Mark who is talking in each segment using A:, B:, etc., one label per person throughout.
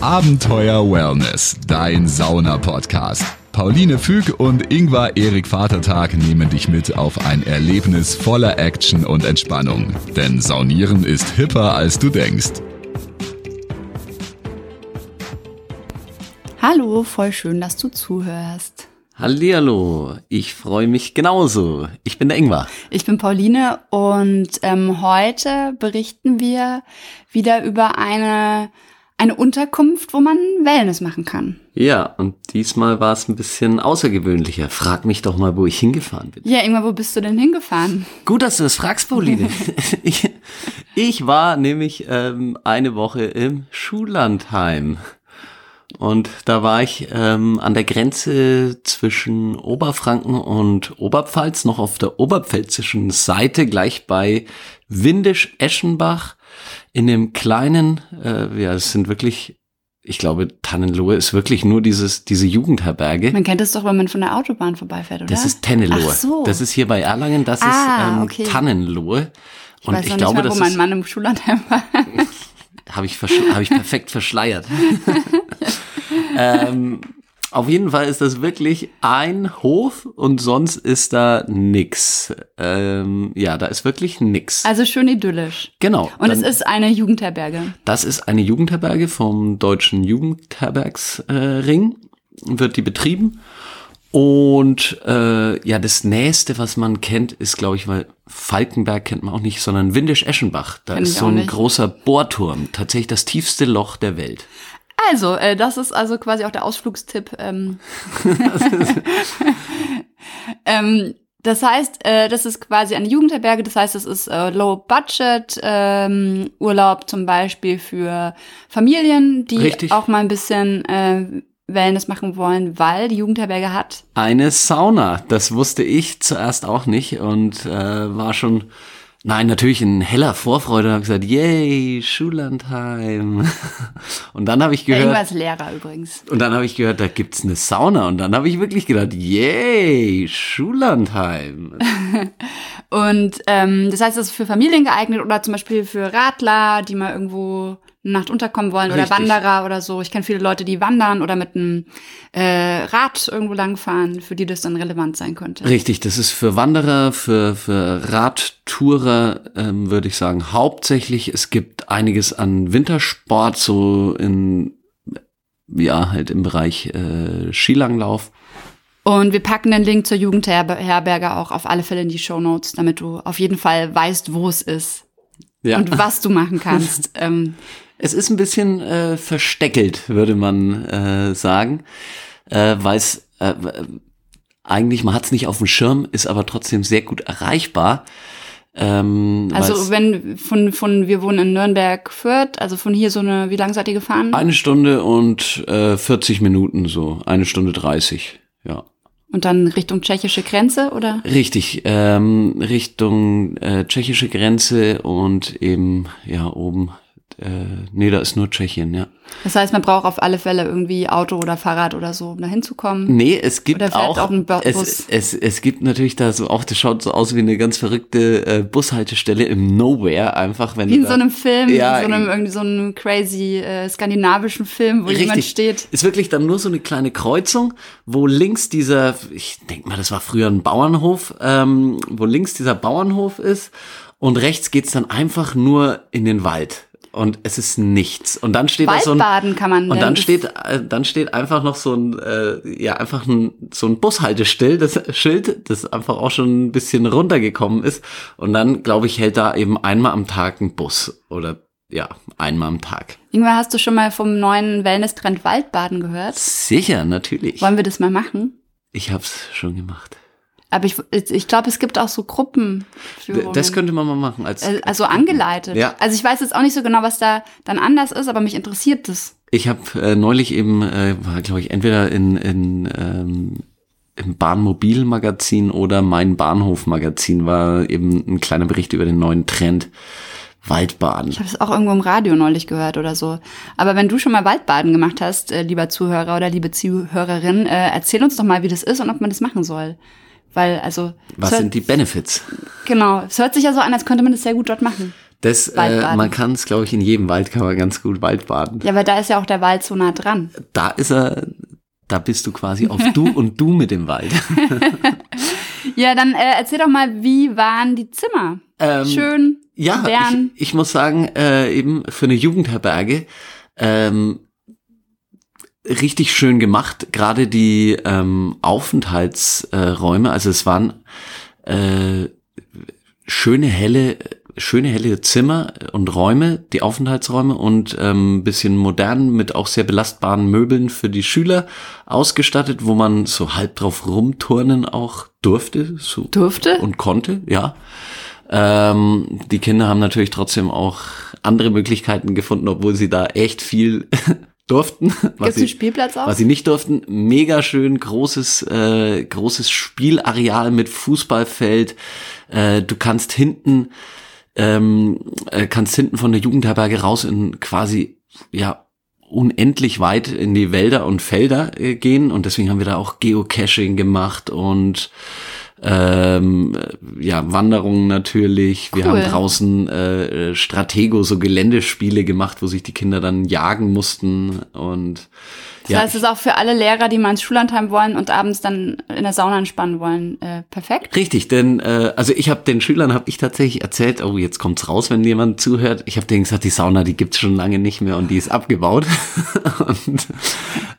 A: Abenteuer Wellness, dein Sauna-Podcast. Pauline Füg und Ingvar Erik Vatertag nehmen dich mit auf ein Erlebnis voller Action und Entspannung. Denn Saunieren ist hipper, als du denkst.
B: Hallo, voll schön, dass du zuhörst.
C: Hallihallo, ich freue mich genauso. Ich bin der Ingvar.
B: Ich bin Pauline und ähm, heute berichten wir wieder über eine eine Unterkunft, wo man Wellness machen kann.
C: Ja, und diesmal war es ein bisschen außergewöhnlicher. Frag mich doch mal, wo ich hingefahren bin.
B: Ja, Ingmar, wo bist du denn hingefahren?
C: Gut, dass du das fragst, Pauline. ich, ich war nämlich ähm, eine Woche im Schullandheim. Und da war ich ähm, an der Grenze zwischen Oberfranken und Oberpfalz, noch auf der oberpfälzischen Seite, gleich bei Windisch-Eschenbach in dem kleinen, äh, ja, es sind wirklich, ich glaube, Tannenlohe ist wirklich nur dieses, diese Jugendherberge.
B: Man kennt es doch, wenn man von der Autobahn vorbeifährt, oder?
C: Das ist Tennenlohe.
B: Ach so.
C: Das ist hier bei Erlangen, das
B: Ah,
C: ist ähm,
B: okay.
C: Tannenlohe.
B: ich
C: Und
B: weiß
C: ich glaube,
B: nicht mal, wo
C: das
B: mein Mann im Schullandheim war.
C: habe ich, hab ich perfekt verschleiert. ähm, auf jeden Fall ist das wirklich ein Hof und sonst ist da nix. Ähm, ja, da ist wirklich nix.
B: Also schön idyllisch.
C: genau.
B: Und es ist eine Jugendherberge.
C: Das ist eine Jugendherberge vom Deutschen Jugendherbergsring, wird die betrieben. Und äh, ja, das nächste, was man kennt, ist, glaube ich, weil Falkenberg kennt man auch nicht, sondern Windisch-Eschenbach. Da
B: Kenn
C: ist so ein
B: nicht.
C: großer Bohrturm, tatsächlich das tiefste Loch der Welt.
B: Also, äh, das ist also quasi auch der Ausflugstipp. Ähm. ähm, das heißt, äh, das ist quasi eine Jugendherberge, das heißt, es ist äh, Low-Budget, ähm, Urlaub zum Beispiel für Familien, die
C: Richtig.
B: auch mal ein bisschen äh, Wellness machen wollen, weil die Jugendherberge hat.
C: Eine Sauna, das wusste ich zuerst auch nicht und äh, war schon, nein, natürlich in heller Vorfreude und habe gesagt, yay, Schullandheim. Und dann habe ich gehört,
B: Ingwer ist Lehrer übrigens.
C: Und dann habe ich gehört, da gibt's eine Sauna. Und dann habe ich wirklich gedacht, yay, Schullandheim.
B: Und ähm, das heißt, es ist für Familien geeignet oder zum Beispiel für Radler, die mal irgendwo Nacht unterkommen wollen oder
C: Richtig.
B: Wanderer oder so. Ich kenne viele Leute, die wandern oder mit einem äh, Rad irgendwo langfahren, für die das dann relevant sein könnte.
C: Richtig, das ist für Wanderer, für, für Radtourer, ähm, würde ich sagen, hauptsächlich. Es gibt einiges an Wintersport, so in, ja, halt im Bereich äh, Skilanglauf.
B: Und wir packen den Link zur Jugendherberge auch auf alle Fälle in die Show Notes, damit du auf jeden Fall weißt, wo es ist
C: Ja.
B: und was du machen kannst. ähm,
C: Es ist ein bisschen äh, versteckelt, würde man äh, sagen, äh, weil es äh, eigentlich, man hat es nicht auf dem Schirm, ist aber trotzdem sehr gut erreichbar. Ähm,
B: also wenn von, von, wir wohnen in Nürnberg, Fürth, also von hier so eine, wie lang seid ihr gefahren?
C: eine Stunde und äh, 40 Minuten so, eine Stunde 30, ja.
B: Und dann Richtung tschechische Grenze, oder?
C: Richtig, ähm, Richtung äh, tschechische Grenze und eben, ja, oben, äh, nee, da ist nur Tschechien, ja.
B: Das heißt, man braucht auf alle Fälle irgendwie Auto oder Fahrrad oder so, um da hinzukommen.
C: Nee, es gibt auch,
B: auch
C: es, es, es gibt natürlich da so auch, das schaut so aus wie eine ganz verrückte äh, Bushaltestelle im Nowhere, einfach wenn
B: Wie in
C: da-
B: so einem Film,
C: Ja,
B: in so einem irgendwie so einem crazy äh, skandinavischen Film, wo jemand
C: Richtig.
B: steht.
C: Ist wirklich dann nur so eine kleine Kreuzung, wo links dieser, ich denke mal, das war früher ein Bauernhof, ähm, wo links dieser Bauernhof ist und rechts geht's dann einfach nur in den Wald. Und es ist nichts. Und dann steht da so ein,
B: kann man
C: und dann steht, äh, dann steht einfach noch so ein, äh, ja, einfach ein, so ein Bushalteschild, das Schild, das einfach auch schon ein bisschen runtergekommen ist. Und dann, glaube ich, hält da eben einmal am Tag ein Bus. Oder, ja, einmal am Tag.
B: Irgendwann hast du schon mal vom neuen Wellness-Trend Waldbaden gehört?
C: Sicher, natürlich.
B: Wollen wir das mal machen?
C: Ich hab's schon gemacht.
B: Aber ich, ich glaube, es gibt auch so Gruppen.
C: Das könnte man mal machen. Als,
B: Äh, Also angeleitet.
C: Ja.
B: Also ich weiß jetzt auch nicht so genau, was da dann anders ist, aber mich interessiert das.
C: ich habe äh, neulich eben, äh, war glaube ich, entweder in, in ähm, im Bahnmobilmagazin oder mein Bahnhofmagazin war eben ein kleiner Bericht über den neuen Trend Waldbaden.
B: Ich habe es auch irgendwo im Radio neulich gehört oder so. Aber wenn du schon mal Waldbaden gemacht hast, äh, lieber Zuhörer oder liebe Zuhörerin, äh, erzähl uns doch mal, wie das ist und ob man das machen soll. Weil, also,
C: Was
B: hört,
C: sind die Benefits?
B: genau, es hört sich ja so an, als könnte man das sehr gut dort machen.
C: Das, äh, man kann es, glaube ich, in jedem Wald kann man ganz gut Waldbaden.
B: Ja, aber da ist ja auch der Wald so nah dran.
C: Da ist er, da bist du quasi auf du und du mit dem Wald.
B: Ja, dann äh, erzähl doch mal, wie waren die Zimmer?
C: Ähm,
B: Schön,
C: Ja,
B: modern.
C: ich, ich muss sagen, äh, eben für eine Jugendherberge ähm, richtig schön gemacht. Gerade die ähm, Aufenthaltsräume, also es waren äh, schöne helle schöne helle Zimmer und Räume, die Aufenthaltsräume und ähm, bisschen modern mit auch sehr belastbaren Möbeln für die Schüler ausgestattet, wo man so halb drauf rumturnen auch durfte, so
B: Durfte?
C: und konnte, ja. Ähm, die Kinder haben natürlich trotzdem auch andere Möglichkeiten gefunden, obwohl sie da echt viel durften. Was
B: Gibt's einen
C: sie,
B: Spielplatz auch?
C: was sie nicht durften. Mega schön großes, äh, großes Spielareal mit Fußballfeld. Äh, du kannst hinten, ähm, äh, kannst hinten von der Jugendherberge raus in quasi, ja, unendlich weit in die Wälder und Felder äh, gehen und deswegen haben wir da auch Geocaching gemacht und ähm, ja, Wanderungen natürlich. Wir
B: Cool.
C: haben draußen äh, Stratego, so Geländespiele gemacht, wo sich die Kinder dann jagen mussten und
B: Das
C: ja,
B: heißt, es ist auch für alle Lehrer, die mal ins Schullandheim wollen und abends dann in der Sauna entspannen wollen, äh, perfekt.
C: Richtig, denn äh, also ich habe den Schülern habe ich tatsächlich erzählt, oh jetzt kommt's raus, wenn jemand zuhört. Ich habe denen gesagt, die Sauna, die gibt's schon lange nicht mehr und die ist abgebaut und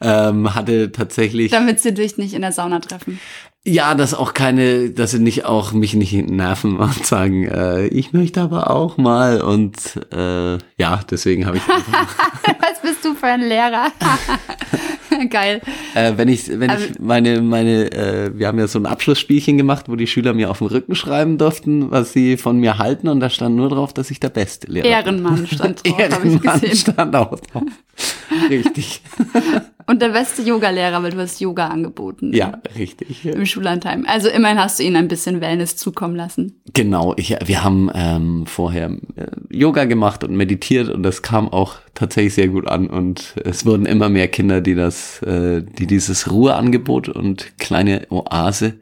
C: ähm, hatte tatsächlich
B: Damit sie dich nicht in der Sauna treffen.
C: Ja, dass auch keine, dass sie nicht auch mich nicht nerven und sagen, äh, ich möchte aber auch mal und äh, ja, deswegen habe ich
B: Was bist du für ein Lehrer? Geil.
C: Äh, wenn ich, wenn
B: Also-
C: ich meine, meine, äh, wir haben ja so ein Abschlussspielchen gemacht, wo die Schüler mir auf dem Rücken schreiben durften, was sie von mir halten, und da stand nur drauf, dass ich der beste Lehrer bin.
B: Ehrenmann stand drauf, habe ich gesehen.
C: stand auch drauf. Richtig.
B: Und der beste Yoga-Lehrer, weil du hast Yoga angeboten.
C: Ja, richtig.
B: Im Schullandheim. Also immerhin hast du ihnen ein bisschen Wellness zukommen lassen.
C: Genau, ich, wir haben ähm, vorher äh, Yoga gemacht und meditiert und das kam auch tatsächlich sehr gut an und es wurden immer mehr Kinder, die das, äh, die dieses Ruheangebot und kleine Oase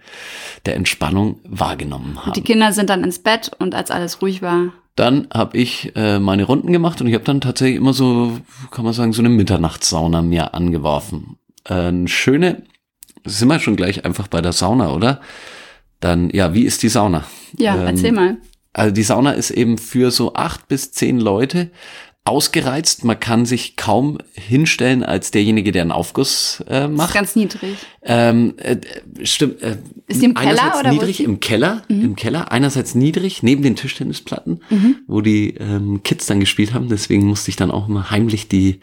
C: der Entspannung wahrgenommen haben.
B: Die Kinder sind dann ins Bett und als alles ruhig war,
C: Dann habe ich äh, meine Runden gemacht und ich habe dann tatsächlich immer so, kann man sagen, so eine Mitternachtssauna mir angeworfen. Äh, eine schöne, sind wir schon gleich einfach bei der Sauna, oder? Dann, ja, wie ist die Sauna?
B: ja,
C: Ähm,
B: erzähl mal.
C: Also die Sauna ist eben für so acht bis zehn Leute ausgereizt. Man kann sich kaum hinstellen als derjenige, der einen Aufguss äh,
B: Das ist
C: macht.
B: ganz niedrig.
C: Ähm, äh, stimmt. Äh,
B: Ist im Keller
C: einerseits
B: oder wo
C: niedrig
B: die?
C: im Keller, im Keller. Einerseits niedrig neben den Tischtennisplatten, wo die ähm, Kids dann gespielt haben. Deswegen musste ich dann auch immer heimlich die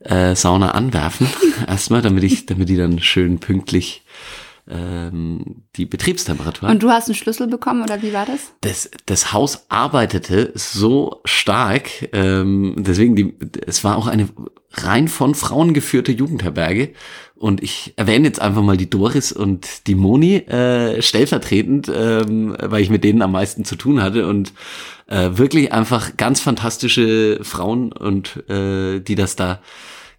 C: äh, Sauna anwerfen erstmal, damit ich, damit die dann schön pünktlich ähm, die Betriebstemperatur
B: Und du hast einen Schlüssel bekommen oder wie war das?
C: das, das Haus arbeitete so stark, ähm, deswegen die, es war auch eine rein von Frauen geführte Jugendherberge. Und ich erwähne jetzt einfach mal die Doris und die Moni äh, stellvertretend, ähm, weil ich mit denen am meisten zu tun hatte und äh, wirklich einfach ganz fantastische Frauen und äh, die das da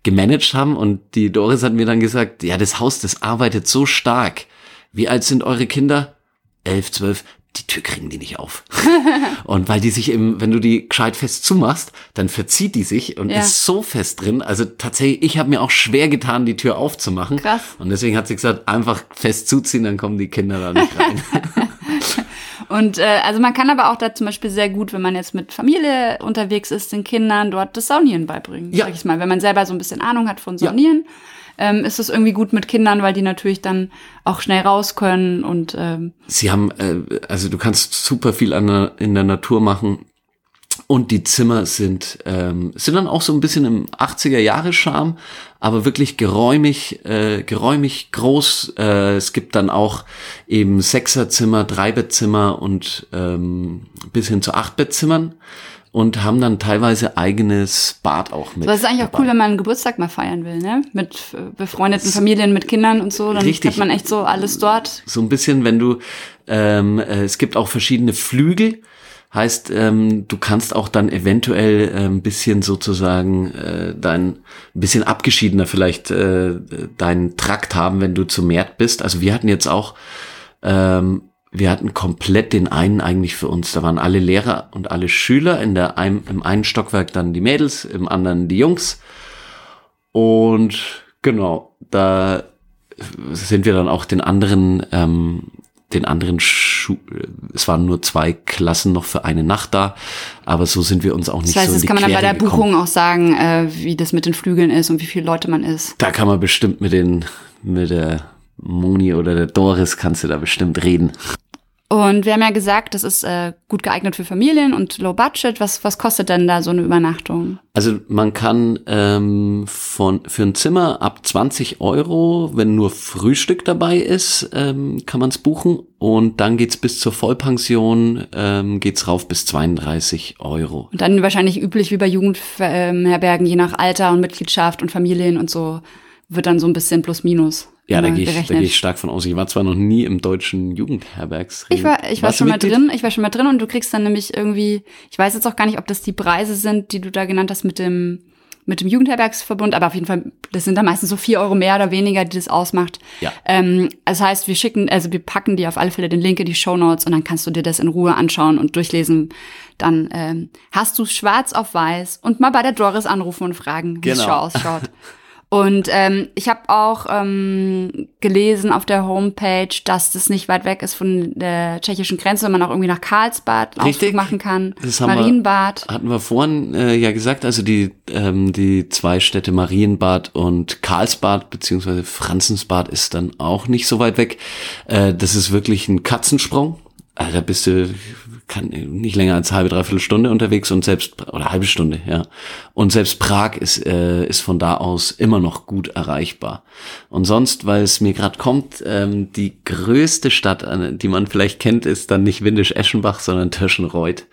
C: gemanagt haben. Und die Doris hat mir dann gesagt, ja, das Haus, das arbeitet so stark. Wie alt sind eure Kinder? Elf, zwölf. Die Tür kriegen die nicht auf. und weil die sich eben, wenn du die gescheit fest zumachst, dann verzieht die sich und
B: Ja.
C: ist so fest drin. Also tatsächlich, ich habe mir auch schwer getan, die Tür aufzumachen.
B: Krass.
C: Und deswegen hat sie gesagt, einfach fest zuziehen, dann kommen die Kinder da nicht rein.
B: Und äh, also man kann aber auch da zum Beispiel sehr gut, wenn man jetzt mit Familie unterwegs ist, den Kindern dort das Saunieren beibringen.
C: Ja.
B: Sag ich mal. Wenn man selber so ein bisschen Ahnung hat von
C: Ja.
B: Saunieren, ähm, ist es irgendwie gut mit Kindern, weil die natürlich dann auch schnell raus können und ähm,
C: Sie haben, äh, also du kannst super viel an der, in der Natur machen. Und die Zimmer sind, ähm, sind dann auch so ein bisschen im 80er Jahre Charme, aber wirklich geräumig, äh, geräumig groß. Äh, es gibt dann auch eben Sechserzimmer, Dreibettzimmer und ähm, bis hin zu Achtbettzimmern und haben dann teilweise eigenes Bad auch mit.
B: das ist eigentlich auch
C: dabei.
B: cool, wenn man einen Geburtstag mal feiern will, ne? Mit äh, befreundeten Familien, mit Kindern und so, dann
C: Richtig.
B: hat man echt so alles dort.
C: So ein bisschen, wenn du, ähm, äh, es gibt auch verschiedene Flügel, heißt, ähm, du kannst auch dann eventuell äh, ein bisschen sozusagen äh, dein, ein bisschen abgeschiedener vielleicht äh, deinen Trakt haben, wenn du zu Mert bist. Also wir hatten jetzt auch, ähm, wir hatten komplett den einen eigentlich für uns. Da waren alle Lehrer und alle Schüler. In der ein, Im einen Stockwerk dann die Mädels, im anderen die Jungs. Und genau, da sind wir dann auch den anderen, ähm, den anderen Schu es waren nur zwei Klassen noch für eine Nacht da, aber so sind wir uns auch nicht
B: Das heißt,
C: so in
B: das
C: die
B: kann man dann bei
C: Quere
B: der
C: gekommen.
B: Buchung auch sagen, äh, wie das mit den Flügeln ist und wie viele Leute man ist.
C: Da kann man bestimmt mit den, mit der Moni oder der Doris kannst du da bestimmt reden.
B: Und wir haben ja gesagt, das ist äh, gut geeignet für Familien und Low Budget. Was, was kostet denn da so eine Übernachtung?
C: Also man kann ähm, von für ein Zimmer ab 20 Euro, wenn nur Frühstück dabei ist, ähm, kann man es buchen. Und dann geht's bis zur Vollpension, ähm, geht's rauf bis 32 Euro.
B: Und dann wahrscheinlich üblich wie bei Jugendherbergen, je nach Alter und Mitgliedschaft und Familien und so, wird dann so ein bisschen plus minus.
C: Ja, da gehe ich, da geh ich stark von aus. Ich war zwar noch nie im deutschen Jugendherbergs.
B: Ich war, ich war schon mal drin, ich war schon mal drin und du kriegst dann nämlich irgendwie, ich weiß jetzt auch gar nicht, ob das die Preise sind, die du da genannt hast mit dem, mit dem Jugendherbergsverbund, aber auf jeden Fall, das sind da meistens so vier Euro mehr oder weniger, die das ausmacht.
C: Ja.
B: Ähm, das heißt, wir schicken, also wir packen dir auf alle Fälle den Link in die Show Notes und dann kannst du dir das in Ruhe anschauen und durchlesen. Dann ähm, hast du schwarz auf weiß und mal bei der Doris anrufen und fragen, wie es
C: Genau.
B: schon ausschaut. Und ähm, ich habe auch ähm, gelesen auf der Homepage, dass das nicht weit weg ist von der tschechischen Grenze, wenn man auch irgendwie nach Karlsbad
C: Richtig.
B: Ausflug machen kann.
C: Das haben wir-
B: Marienbad.
C: Hatten wir vorhin äh, ja gesagt, also die, ähm, die zwei Städte Marienbad und Karlsbad beziehungsweise Franzensbad ist dann auch nicht so weit weg. Äh, das ist wirklich ein Katzensprung. Also da bist du kann, nicht länger als halbe, dreiviertel Stunde unterwegs und selbst, oder halbe Stunde, ja. Und selbst Prag ist, äh, ist von da aus immer noch gut erreichbar. Und sonst, weil es mir gerade kommt, ähm, die größte Stadt, äh, die man vielleicht kennt, ist dann nicht Windisch-Eschenbach, sondern Tirschenreuth.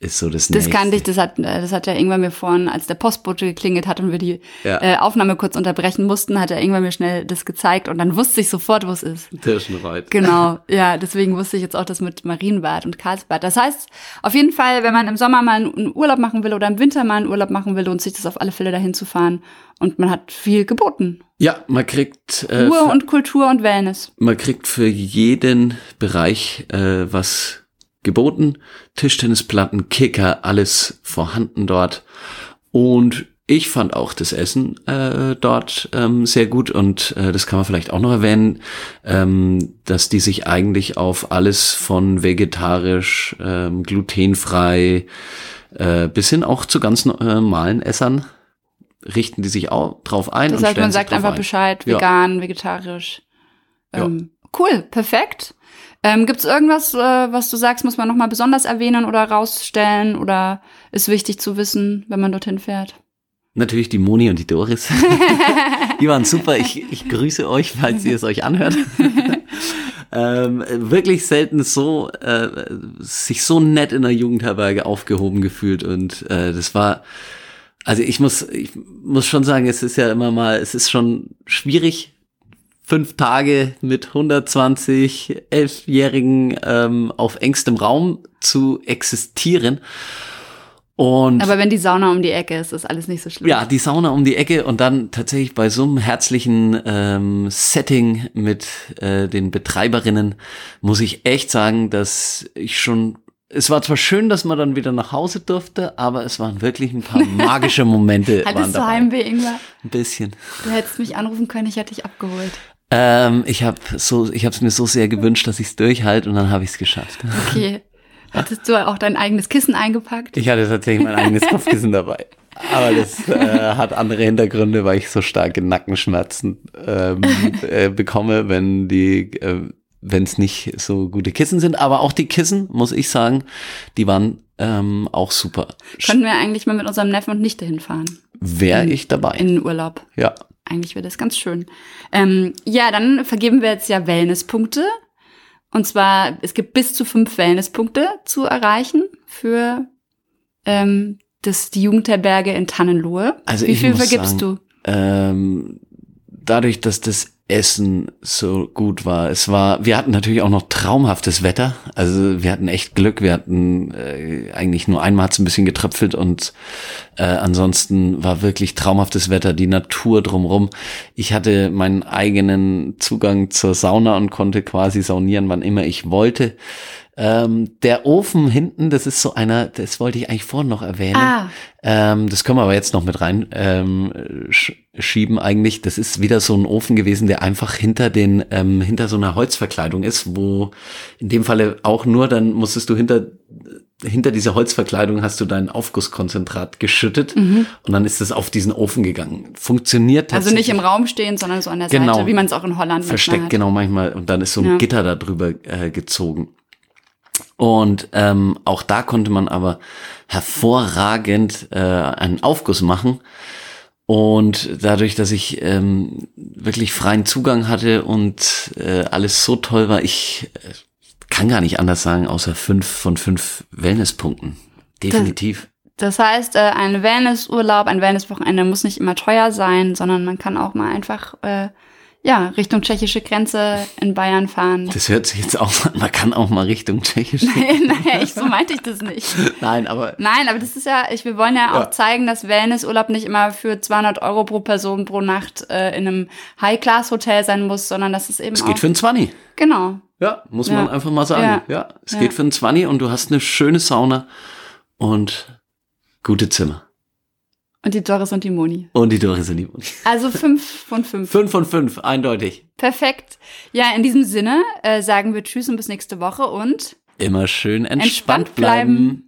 C: Ist so das,
B: Das
C: nächste.
B: kannte ich, das hat, äh, das hat ja irgendwann mir vorhin, als der Postbote geklingelt hat und wir die
C: Ja.
B: äh, Aufnahme kurz unterbrechen mussten, hat er irgendwann mir schnell das gezeigt und dann wusste ich sofort, wo es ist.
C: Tirschenreuth.
B: Genau, ja, deswegen wusste ich jetzt auch das mit Marienbad und Karlsbad. Das heißt, auf jeden Fall, wenn man im Sommer mal einen Urlaub machen will oder im Winter mal einen Urlaub machen will, lohnt sich das auf alle Fälle dahin zu fahren. Und man hat viel geboten.
C: Ja, man kriegt, äh,
B: Ruhe und Kultur und Wellness.
C: man kriegt für jeden Bereich äh, was geboten. Tischtennisplatten, Kicker, alles vorhanden dort. Und ich fand auch das Essen äh, dort ähm, sehr gut und äh, das kann man vielleicht auch noch erwähnen, ähm, dass die sich eigentlich auf alles von vegetarisch, ähm, glutenfrei äh, bis hin auch zu ganz normalen Essern richten die sich auch drauf ein.
B: Das heißt, man sagt einfach
C: ein.
B: Bescheid,
C: Ja.
B: vegan, vegetarisch.
C: Ja.
B: Ähm, cool, perfekt. Ähm, Gibt es irgendwas, äh, was du sagst, muss man nochmal besonders erwähnen oder rausstellen oder ist wichtig zu wissen, wenn man dorthin fährt?
C: Natürlich die Moni und die Doris. die waren super. Ich, ich grüße euch, falls ihr es euch anhört. ähm, wirklich selten so, äh, sich so nett in der Jugendherberge aufgehoben gefühlt und äh, das war, also ich muss, ich muss schon sagen, es ist ja immer mal, es ist schon schwierig, fünf Tage mit 120 Elfjährigen ähm, auf engstem Raum zu existieren. Und
B: Aber wenn die Sauna um die Ecke ist, ist alles nicht so schlimm.
C: ja, die Sauna um die Ecke und dann tatsächlich bei so einem herzlichen ähm, Setting mit äh, den Betreiberinnen muss ich echt sagen, dass ich schon es war zwar schön, dass man dann wieder nach Hause durfte, aber es waren wirklich ein paar magische Momente. waren
B: Hattest du
C: dabei.
B: Heimweh, Ingwer?
C: Ein bisschen.
B: Du hättest mich anrufen können, ich hätte dich abgeholt.
C: Ähm, ich habe so, ich habe es mir so sehr gewünscht, dass ich es durchhalte und dann habe ich es geschafft.
B: Okay. Hattest du auch dein eigenes Kissen eingepackt?
C: Ich hatte tatsächlich mein eigenes Kopfkissen dabei. Aber das äh, hat andere Hintergründe, weil ich so starke Nackenschmerzen ähm, äh, bekomme, wenn die, äh, wenn es nicht so gute Kissen sind. Aber auch die Kissen, muss ich sagen, die waren ähm, auch super.
B: Können wir eigentlich mal mit unserem Neffen und Nichte hinfahren?
C: Wäre ich dabei.
B: In den Urlaub.
C: ja.
B: Eigentlich wäre das ganz schön. Ähm, ja, dann vergeben wir jetzt ja Wellnesspunkte. Und zwar, es gibt bis zu fünf Wellnesspunkte zu erreichen für ähm, das, die Jugendherberge in Tannenlohe.
C: Also
B: Wie viel vergibst du?
C: Ähm, dadurch, dass das Essen so gut war. Es war, wir hatten natürlich auch noch traumhaftes Wetter. Also wir hatten echt Glück. Wir hatten äh, eigentlich nur einmal hat's ein bisschen getröpfelt und äh, ansonsten war wirklich traumhaftes Wetter, die Natur drumrum. Ich hatte meinen eigenen Zugang zur Sauna und konnte quasi saunieren, wann immer ich wollte. Ähm, der Ofen hinten, das ist so einer, das wollte ich eigentlich vorhin noch erwähnen.
B: Ah.
C: Ähm, das können wir aber jetzt noch mit rein ähm, sch schieben eigentlich. Das ist wieder so ein Ofen gewesen, der einfach hinter den, ähm, hinter so einer Holzverkleidung ist, wo in dem Falle auch nur, dann musstest du hinter hinter dieser Holzverkleidung hast du dein Aufgusskonzentrat geschüttet
B: Mhm.
C: und dann ist es auf diesen Ofen gegangen. Funktioniert
B: Also
C: tatsächlich.
B: nicht im Raum stehen, sondern so an der
C: Genau.
B: Seite, wie man es auch in Holland
C: versteckt, genau manchmal. Und dann ist so ein
B: Ja.
C: Gitter da drüber äh, gezogen. Und ähm, auch da konnte man aber hervorragend äh, einen Aufguss machen. Und dadurch, dass ich ähm, wirklich freien Zugang hatte und äh, alles so toll war, ich äh, kann gar nicht anders sagen, außer fünf von fünf Wellnesspunkten. Definitiv.
B: Das heißt, äh, ein Wellnessurlaub, ein Wellnesswochenende muss nicht immer teuer sein, sondern man kann auch mal einfach äh, ja Richtung tschechische Grenze in Bayern fahren.
C: Das hört sich jetzt auch an, man kann auch mal Richtung Tschechisch.
B: naja, ich, so meinte ich das nicht.
C: Nein, aber
B: Nein, aber das ist ja, ich, wir wollen ja auch
C: Ja.
B: zeigen, dass Wellnessurlaub nicht immer für 200 Euro pro Person pro Nacht äh, in einem High-Class-Hotel sein muss, sondern dass es eben
C: es
B: auch
C: geht für einen Zwanni.
B: genau.
C: Ja, muss
B: Ja.
C: man einfach mal sagen.
B: Ja.
C: Ja, es geht für einen Zwanni und du hast eine schöne Sauna und gute Zimmer.
B: Und die Doris und die Moni.
C: Und die Doris sind die Moni.
B: Also fünf von fünf.
C: Fünf von fünf, eindeutig.
B: Perfekt. Ja, in diesem Sinne äh, sagen wir Tschüss und bis nächste Woche und
C: Immer schön entspannt,
B: Entspannt
C: bleiben.
B: bleiben.